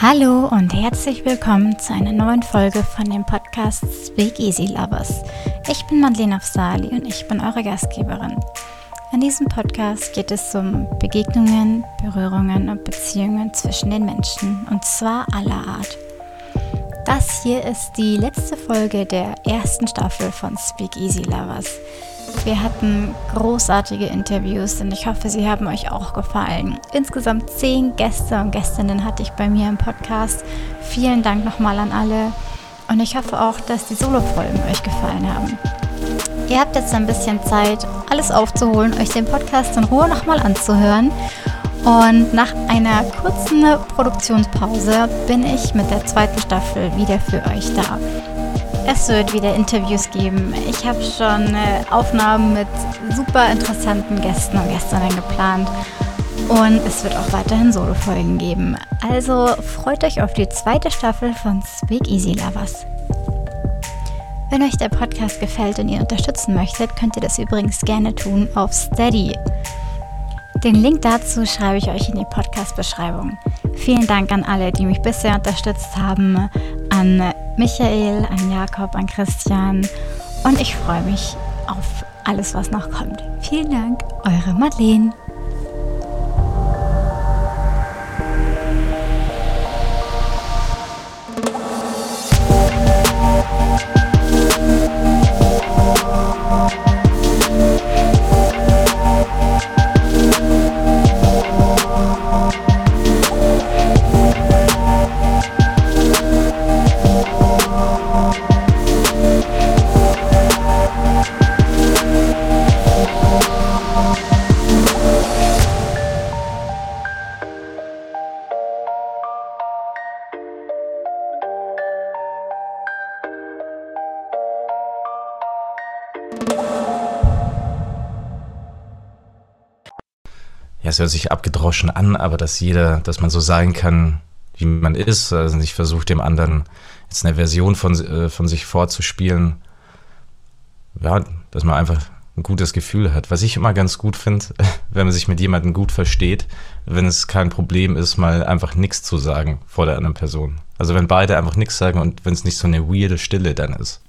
Hallo und herzlich willkommen zu einer neuen Folge von dem Podcast Speak Easy Lovers. Ich bin Madeleine Afsali und ich bin eure Gastgeberin. In diesem Podcast geht es um Begegnungen, Berührungen und Beziehungen zwischen den Menschen und zwar aller Art. Das hier ist die letzte Folge der ersten Staffel von Speak Easy Lovers. Wir hatten großartige Interviews und ich hoffe, sie haben euch auch gefallen. Insgesamt zehn Gäste und Gästinnen hatte ich bei mir im Podcast. Vielen Dank nochmal an alle und ich hoffe auch, dass die Solo-Folgen euch gefallen haben. Ihr habt jetzt ein bisschen Zeit, alles aufzuholen, euch den Podcast in Ruhe nochmal anzuhören. Und nach einer kurzen Produktionspause bin ich mit der zweiten Staffel wieder für euch da. Es wird wieder Interviews geben. Ich habe schon äh, Aufnahmen mit super interessanten Gästen und Gästinnen geplant. Und es wird auch weiterhin Solo-Folgen geben. Also freut euch auf die zweite Staffel von Speak Easy Lovers. Wenn euch der Podcast gefällt und ihr unterstützen möchtet, könnt ihr das übrigens gerne tun auf Steady. Den Link dazu schreibe ich euch in die Podcast-Beschreibung. Vielen Dank an alle, die mich bisher unterstützt haben, an Michael, an Jakob, an Christian und ich freue mich auf alles, was noch kommt. Vielen Dank, eure Madeleine. Ja, es hört sich abgedroschen an, aber dass jeder, dass man so sein kann, wie man ist, also nicht versucht, dem anderen jetzt eine Version von, äh, von sich vorzuspielen, ja, dass man einfach ein gutes Gefühl hat. Was ich immer ganz gut finde, wenn man sich mit jemandem gut versteht, wenn es kein Problem ist, mal einfach nichts zu sagen vor der anderen Person. Also wenn beide einfach nichts sagen und wenn es nicht so eine weirde Stille dann ist.